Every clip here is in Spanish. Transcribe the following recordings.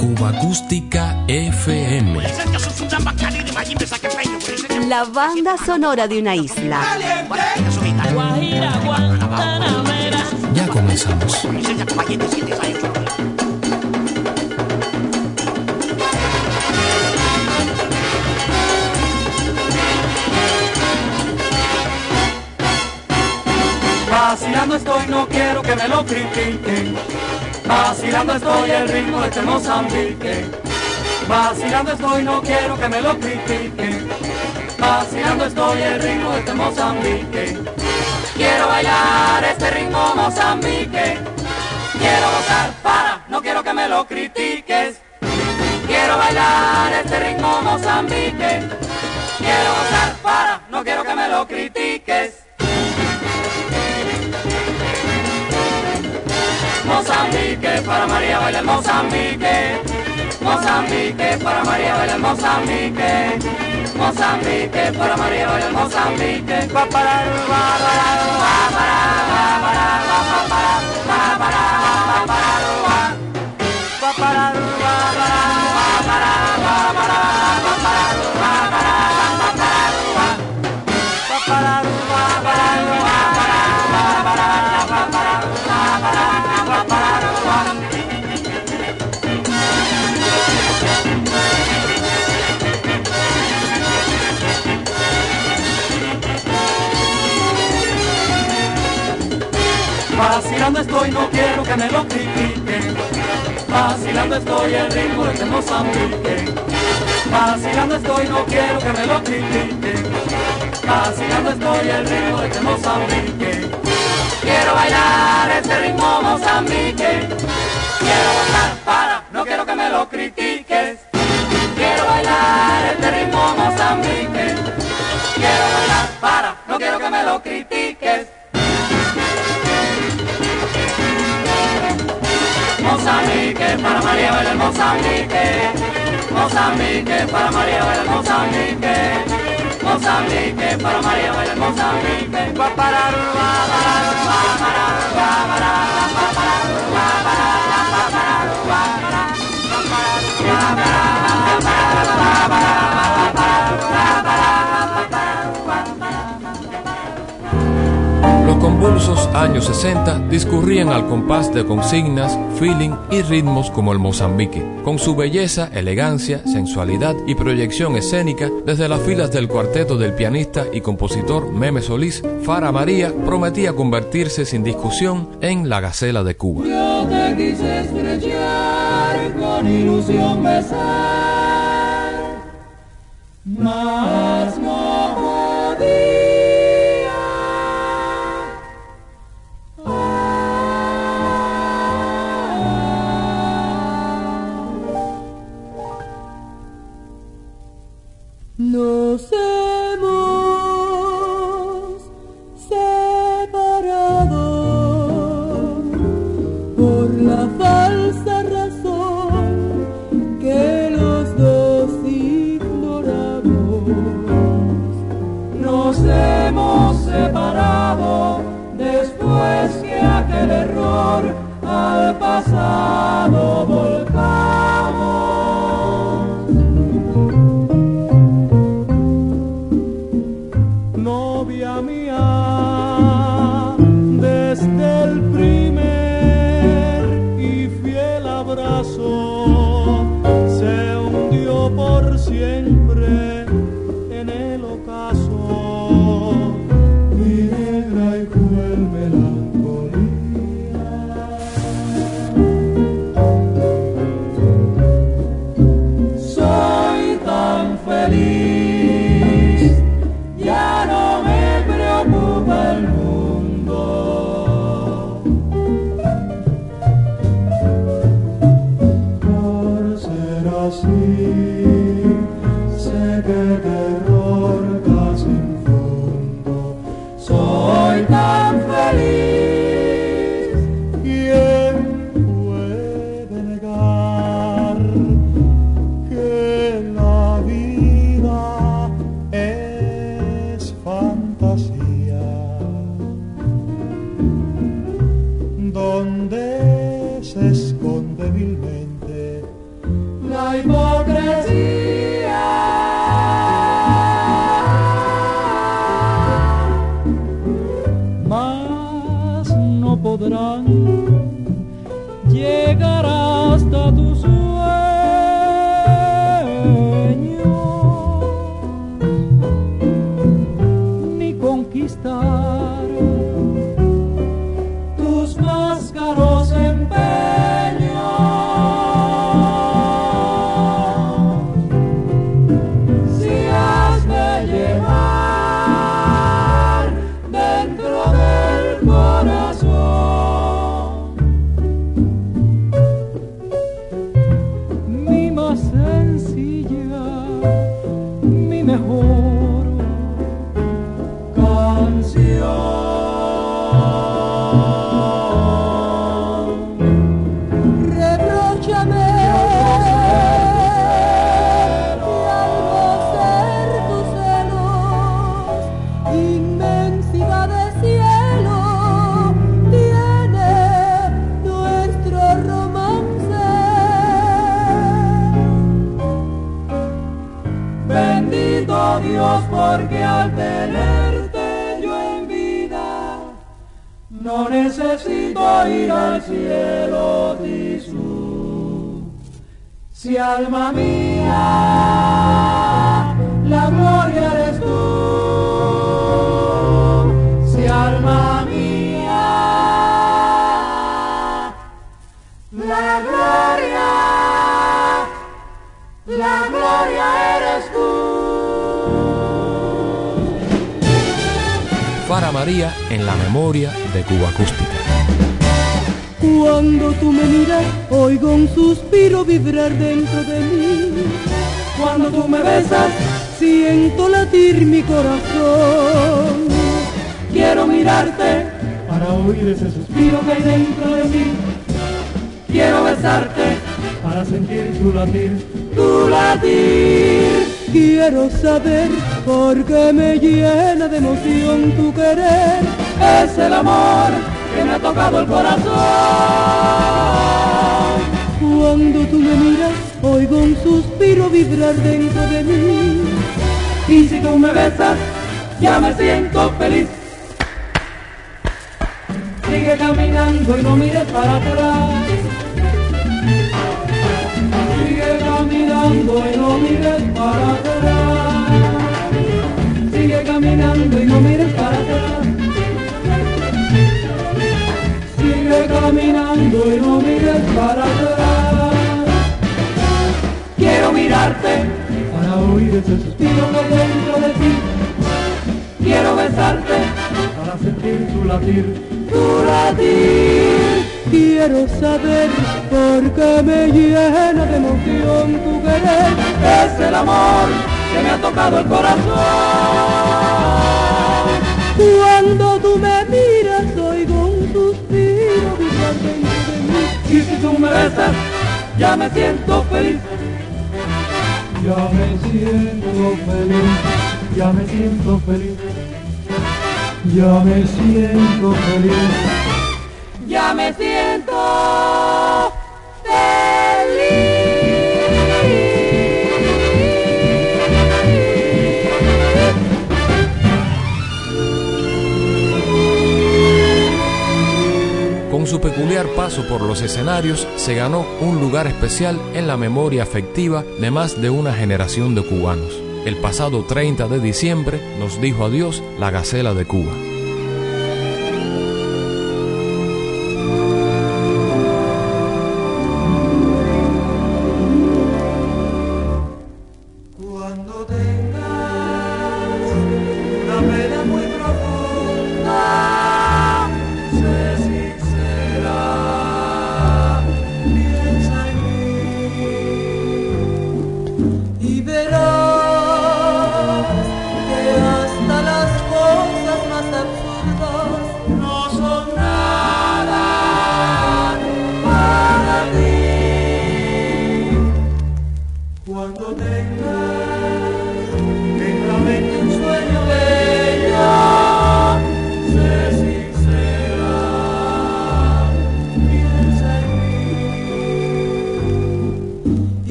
Cuba Acústica FM. La banda sonora de una isla. Ya comenzamos. Vacilando estoy, no quiero que me lo critiquen. Vacilando estoy el ritmo de este Mozambique. Vacilando estoy, no quiero que me lo critiquen. Vacilando estoy el ritmo de este Mozambique. Quiero bailar este ritmo Mozambique. Quiero gozar para, no quiero que me lo critiques. Quiero bailar este ritmo Mozambique. Quiero gozar para, no quiero que me lo critiques. Mozambique, para María baila el Mozambique. Mozambique, para María baila el Mozambique. Mozambique, para María baila el Mozambique. Pa para pa para pa para pa para pa para pa para pa para Vacilando estoy, no quiero que me lo critiquen. Vacilando estoy el ritmo de Mozambique. Vacilando estoy, no quiero que me lo critiquen. Vacilando estoy el ritmo de Mozambique. Quiero bailar este ritmo Mozambique. Quiero gozar para, no quiero que me lo critiques. Quiero bailar este ritmo Mozambique. Quiero bailar para, no quiero que me lo critiques. Mozambique, para María el Mozambique. Mozambique, para María el Mozambique. Mozambique, para María Mozambique. Pa para pa para pa para pa para pa para pa para pa para pa para pa para pa convulsos años 60 discurrían al compás de consignas, feeling y ritmos como el Mozambique, con su belleza, elegancia, sensualidad y proyección escénica desde las filas del cuarteto del pianista y compositor Meme Solís, Fara María prometía convertirse sin discusión en la gacela de Cuba. Yo te quise estrechar con ilusión besar, mas no En la memoria de Cuba Acústica. Cuando tú me miras, oigo un suspiro vibrar dentro de mí. Cuando tú me besas, siento latir mi corazón. Quiero mirarte para oír ese suspiro que hay dentro de mí. Quiero besarte para sentir tu latir, tu latir. Quiero saber por qué me llena de emoción tu querer. Es el amor que me ha tocado el corazón. Cuando tú me miras, oigo un suspiro vibrar dentro de mí. Y si tú me besas, ya me siento feliz. Sigue caminando y no mires para atrás. Sigue caminando y no mires para atrás. Sigue y no mires para atrás. caminando y no mires para atrás. Quiero mirarte para oír ese suspiro que dentro de ti. Quiero besarte para sentir tu latir, tu latir. Quiero saber por qué me llena de emoción tu querer. Es el amor que me ha tocado el corazón. Cuando tú me miras oigo un suspiro y si tú me besas, ya me siento feliz. Ya me siento feliz, ya me siento feliz. Ya me siento feliz. Ya me siento peculiar paso por los escenarios, se ganó un lugar especial en la memoria afectiva de más de una generación de cubanos. El pasado 30 de diciembre nos dijo adiós la Gacela de Cuba.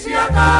polícia tá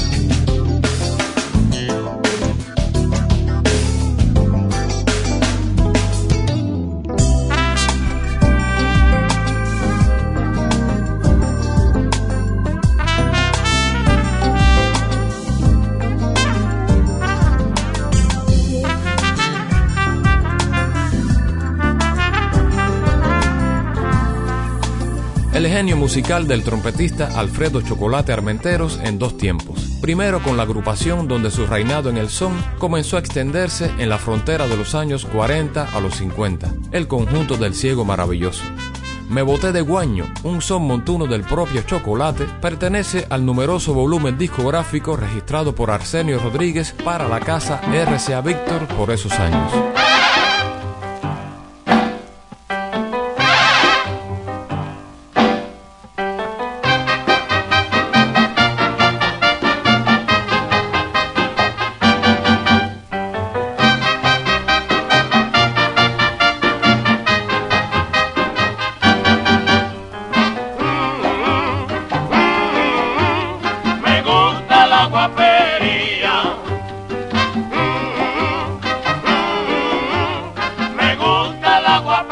Genio musical del trompetista Alfredo Chocolate Armenteros en dos tiempos. Primero con la agrupación donde su reinado en el son comenzó a extenderse en la frontera de los años 40 a los 50, el conjunto del ciego maravilloso. Me boté de guaño, un son montuno del propio Chocolate, pertenece al numeroso volumen discográfico registrado por Arsenio Rodríguez para la casa RCA Víctor por esos años. Me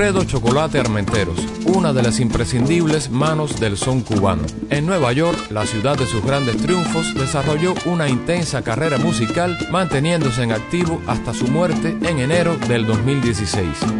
Alfredo Chocolate Armenteros, una de las imprescindibles manos del son cubano. En Nueva York, la ciudad de sus grandes triunfos, desarrolló una intensa carrera musical, manteniéndose en activo hasta su muerte en enero del 2016.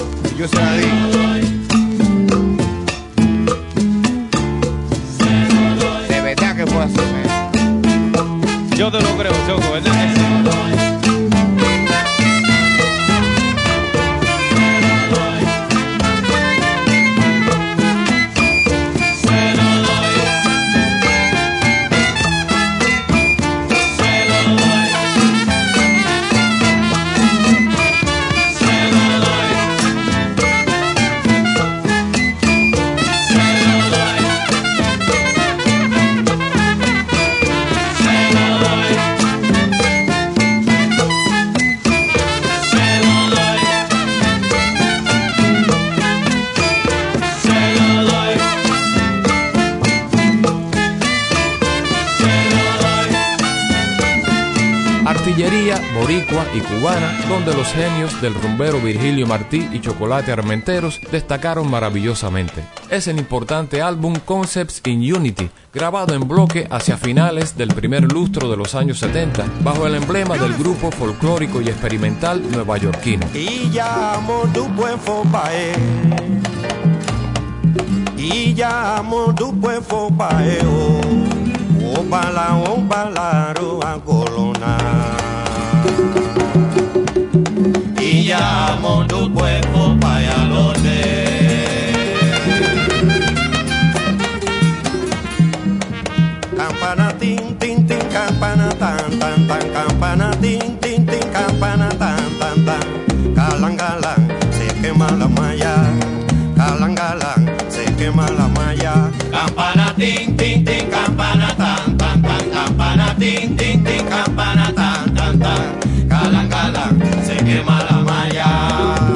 yo se la di. De verdad que puedo hacer eso. Yo te lo creo, Choco. Es, Artillería, boricua y cubana, donde los genios del rumbero Virgilio Martí y Chocolate Armenteros destacaron maravillosamente. Es el importante álbum Concepts in Unity, grabado en bloque hacia finales del primer lustro de los años 70, bajo el emblema del grupo folclórico y experimental nuevayorquino. Iyamo dupwe fopae Iyamo dupwe fopae o Opala opalaro agolona Campana tin tin tin campana tan tan tan. Tin tin tan tan tan. Se quema la Campana tin tin tin campana tan tan tan. Campana tin tin tin campana Se quema la malla.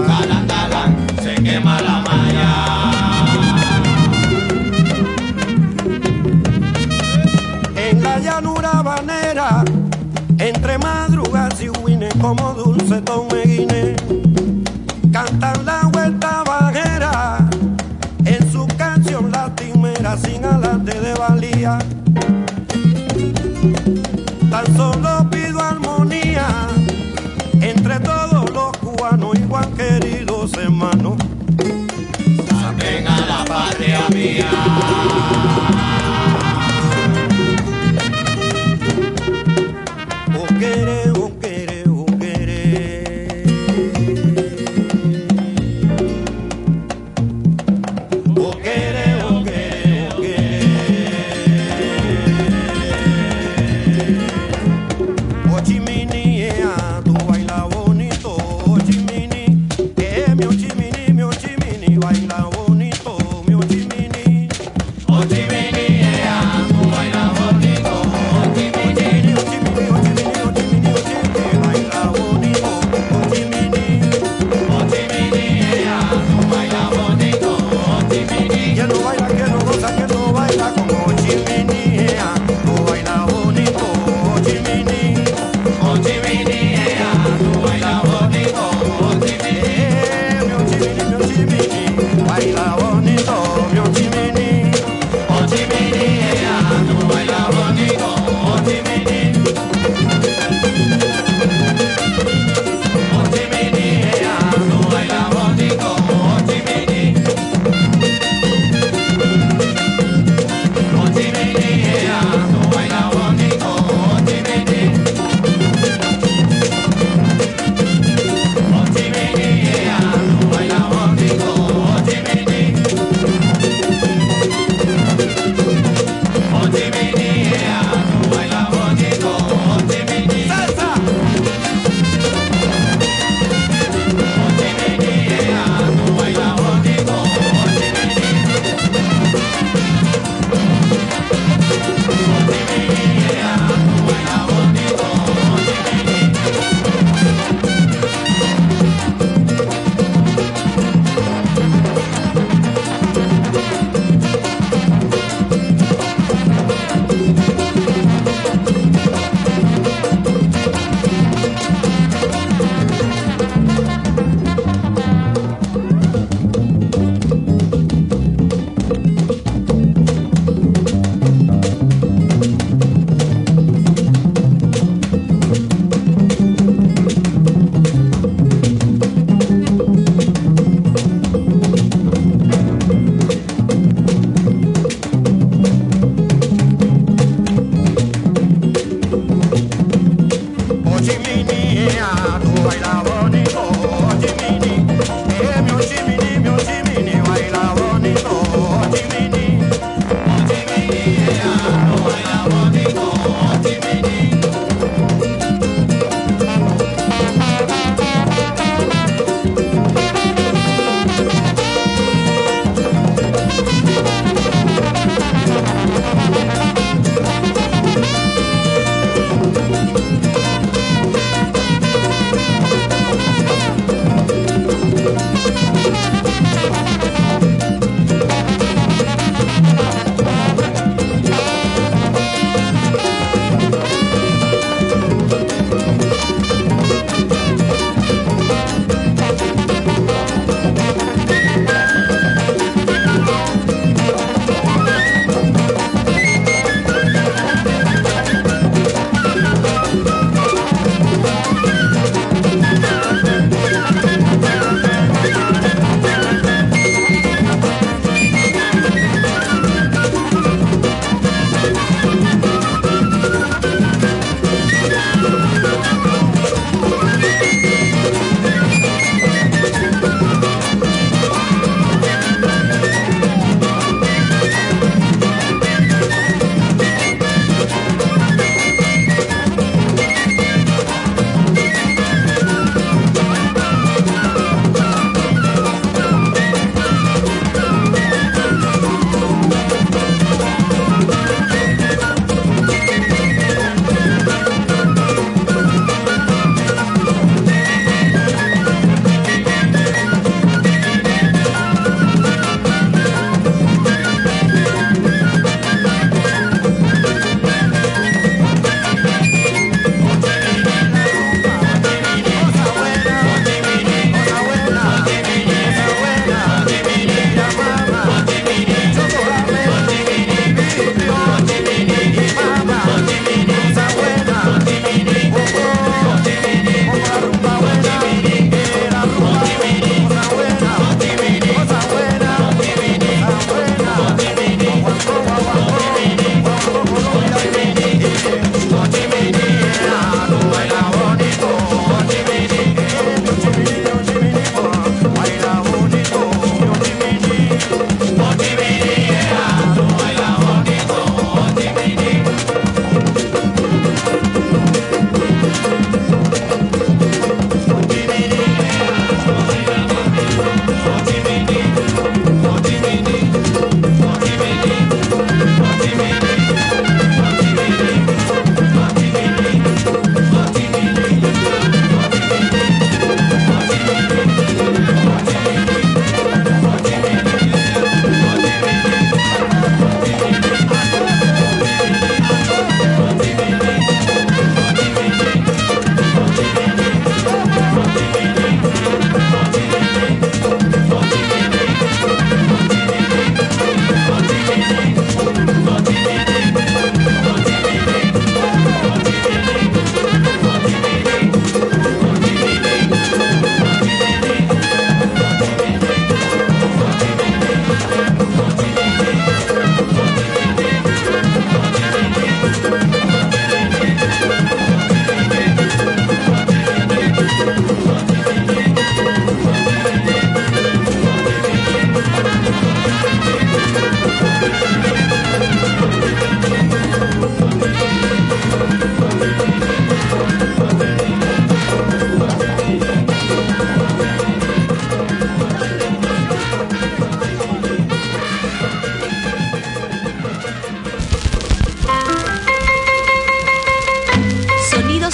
Galang galang se quema la malla. En la llanura banera, entre madrugas y huines como dulce tomeguine, cantan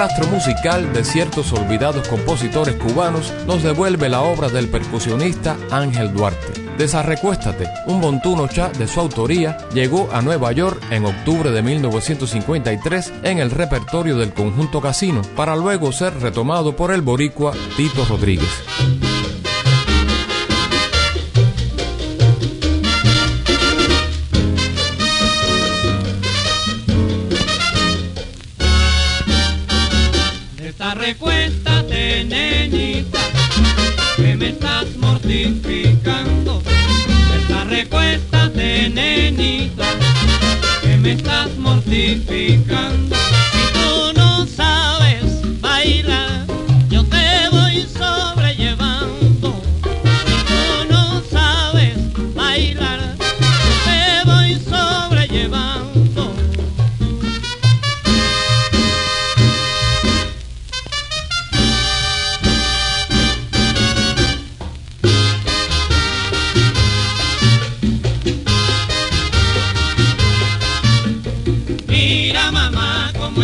Rastro musical de ciertos olvidados compositores cubanos nos devuelve la obra del percusionista Ángel Duarte. Desarrecuéstate, un montuno cha de su autoría, llegó a Nueva York en octubre de 1953 en el repertorio del conjunto Casino, para luego ser retomado por el boricua Tito Rodríguez.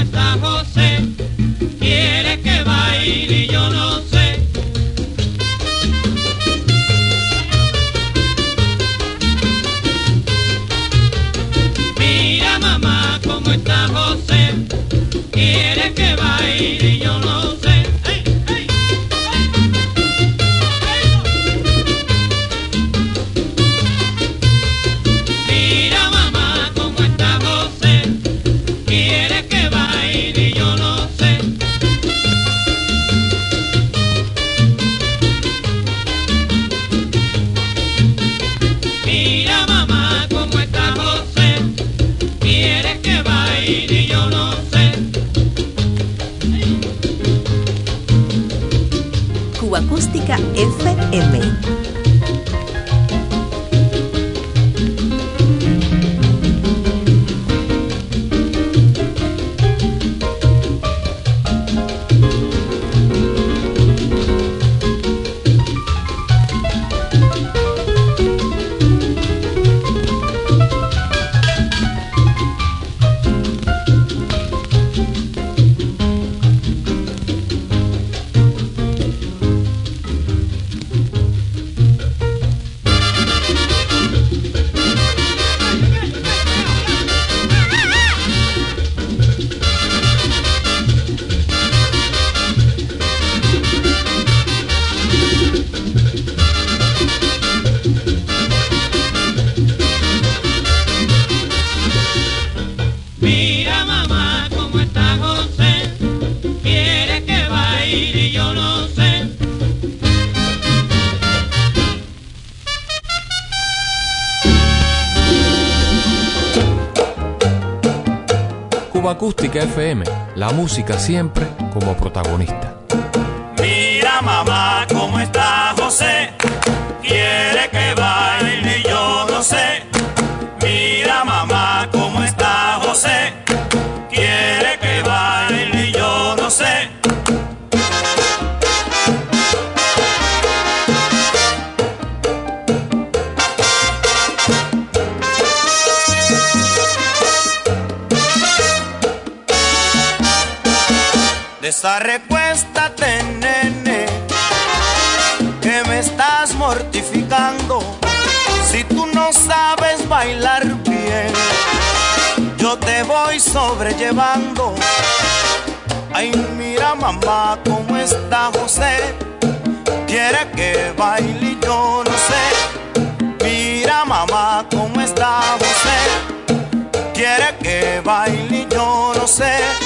Está José, Mira mamá cómo está José, quiere que baile y yo no sé. Cuba Acústica FM, la música siempre como protagonista. Mira mamá cómo está José, Desarrecuéstate, nene, que me estás mortificando. Si tú no sabes bailar bien, yo te voy sobrellevando. Ay, mira mamá, cómo está José. Quiere que baile yo no sé. Mira mamá, cómo está José. quiere que baile yo no sé.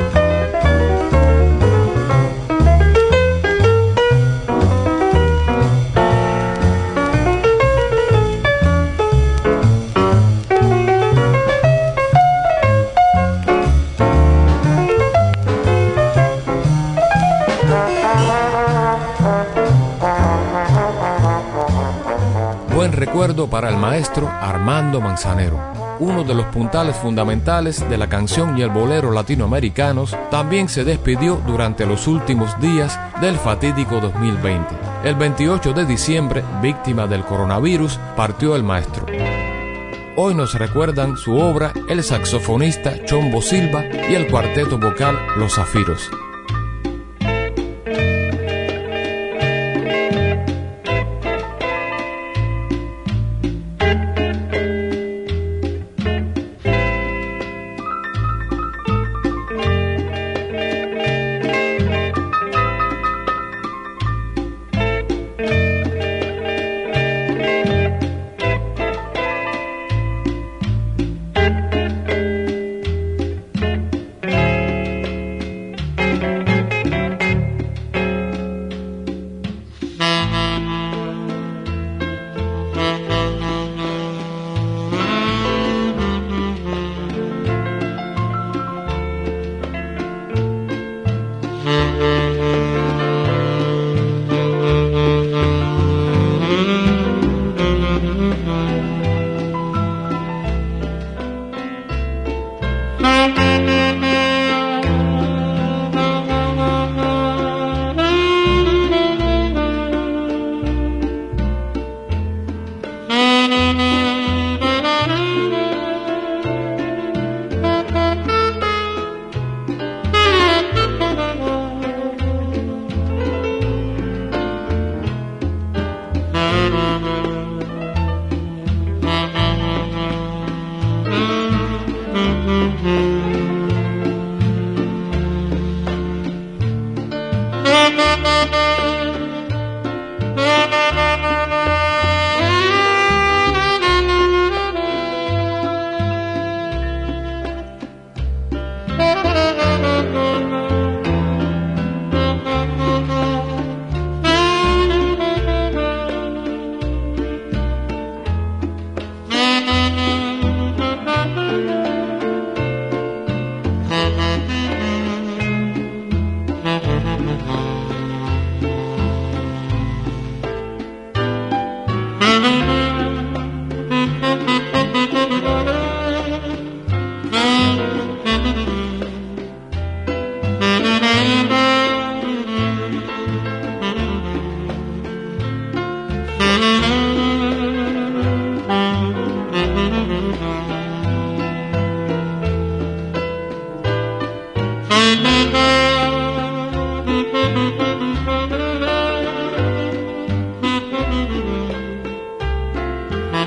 Recuerdo para el maestro Armando Manzanero, uno de los puntales fundamentales de la canción y el bolero latinoamericanos, también se despidió durante los últimos días del fatídico 2020. El 28 de diciembre, víctima del coronavirus, partió el maestro. Hoy nos recuerdan su obra el saxofonista Chombo Silva y el cuarteto vocal Los Zafiros.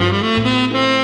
FM.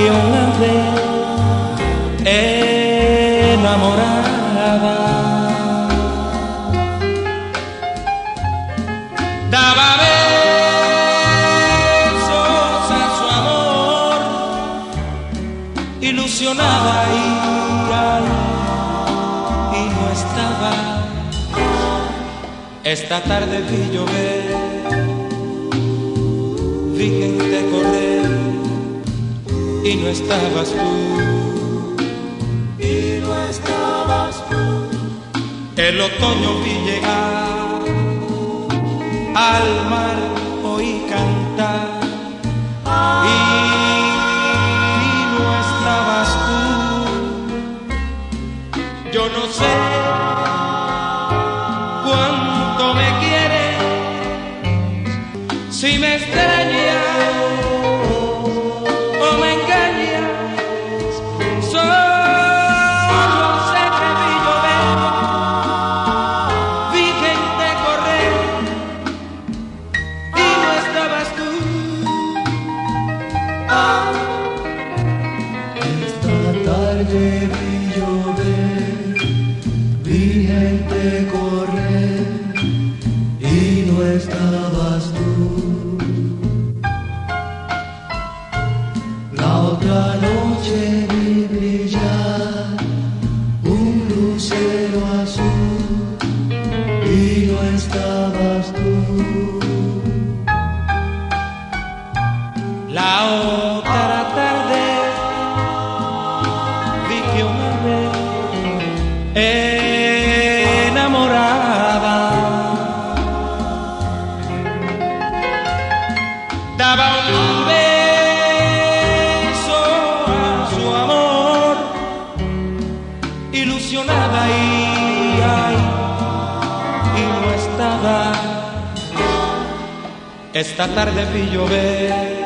que una vez enamorada daba besos a su amor ilusionada y, y no estaba. Esta tarde vi llover y no estabas tú. Y no estabas tú. El otoño vi llegar, al mar tarde vi llover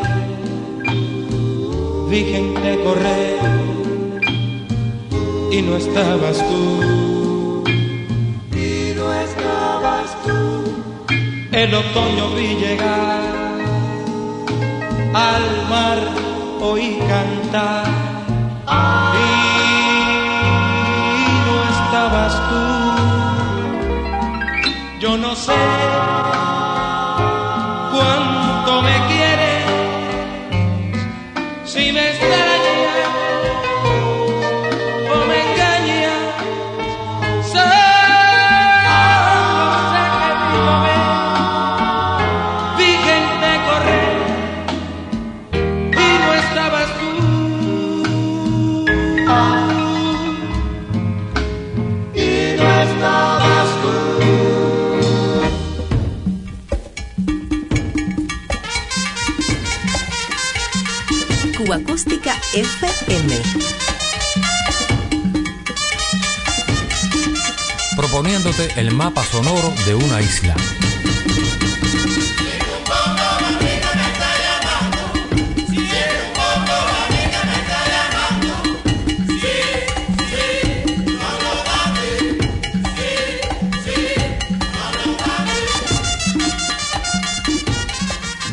vi gente correr y no estabas tú. Y no estabas tú. El otoño vi llegar, al mar oí cantar. Mapa sonoro de una isla.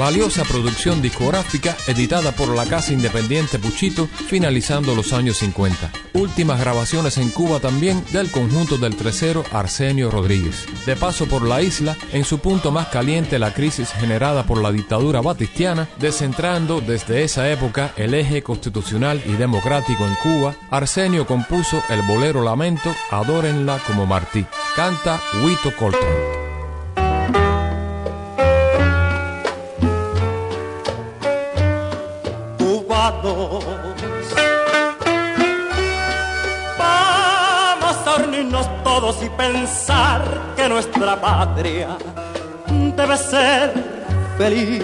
Valiosa producción discográfica editada por la casa independiente Puchito finalizando los años 50. Últimas grabaciones en Cuba también del conjunto del tresero Arsenio Rodríguez. De paso por la isla, en su punto más caliente la crisis generada por la dictadura batistiana, descentrando desde esa época el eje constitucional y democrático en Cuba, Arsenio compuso el bolero Lamento Adórenla como Martí. Canta Huito Coltrane. Nuestra patria debe ser feliz.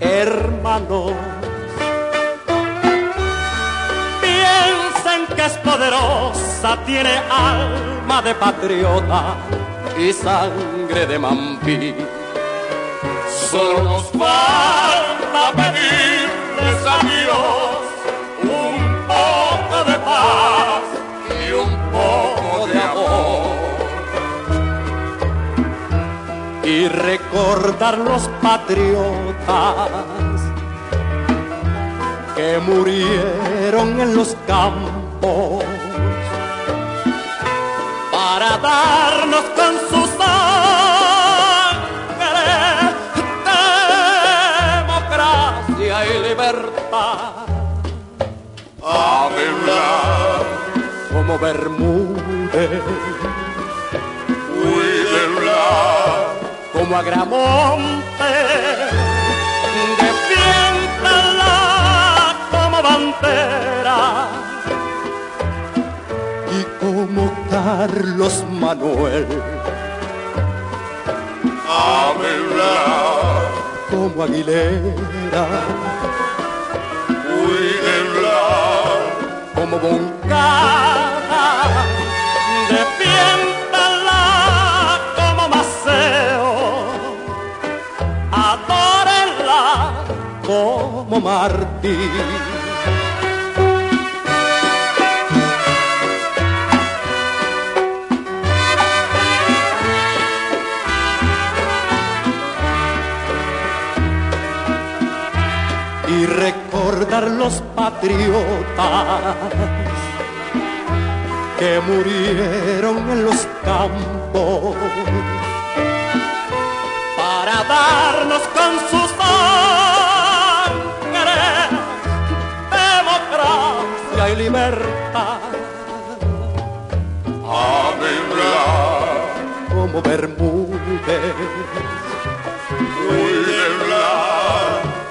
Hermanos, piensen que es poderosa, tiene alma de patriota y sangre de mampí. Solo nos falta pedirles a Dios Y recordar los patriotas que murieron en los campos para darnos con sus democracia y libertad. Hablar como Bermúdez, como Agramonte, defiéndala como bandera. Y como Carlos Manuel, hablar como Aguilera, Huidebla, como Boncada, defiéndala como Martí. y recordar los patriotas que murieron en los campos para darnos con libertad. Como Bermúdez,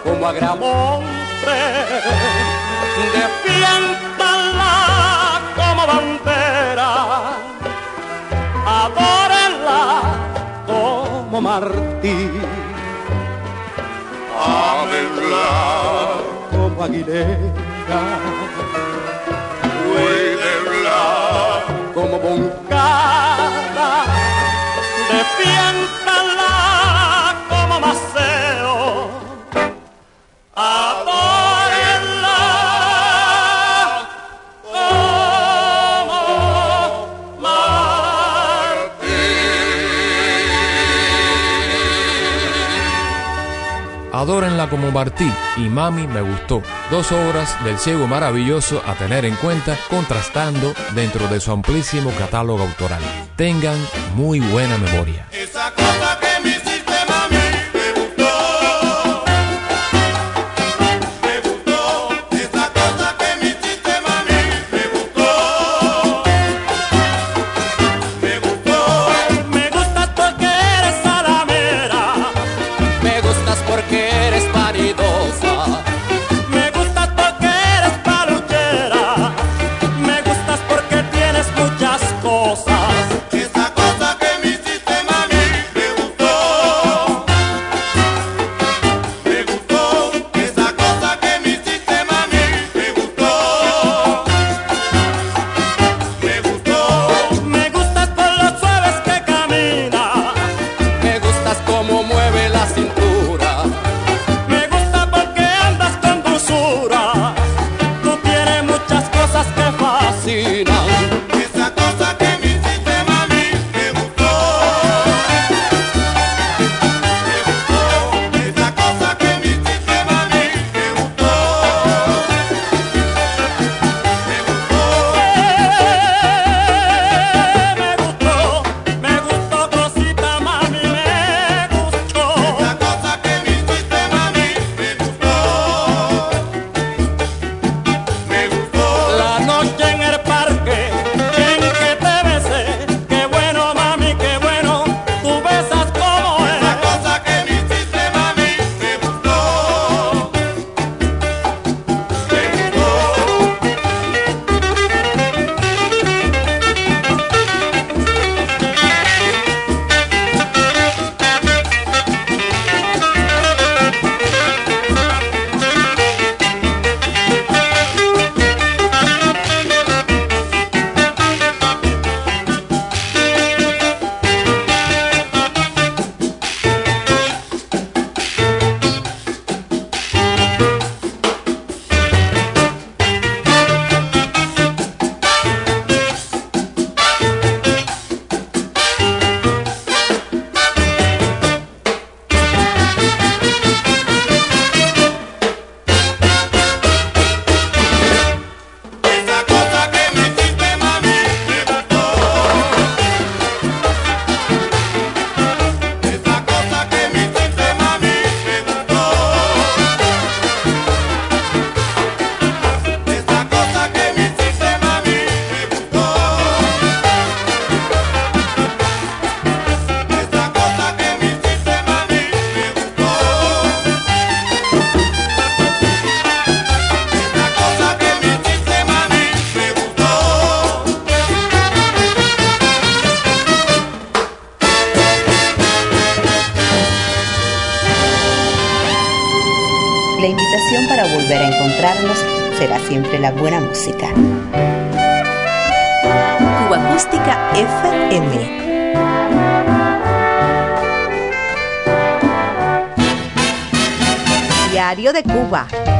como Agramonte, defiéndala como bandera, adórenla como Martí, como Aguilera, como Boncada, defiéndala Adórenla como Martí y Mami me gustó. Dos obras del ciego maravilloso a tener en cuenta contrastando dentro de su amplísimo catálogo autoral. Tengan muy buena memoria. De Cuba.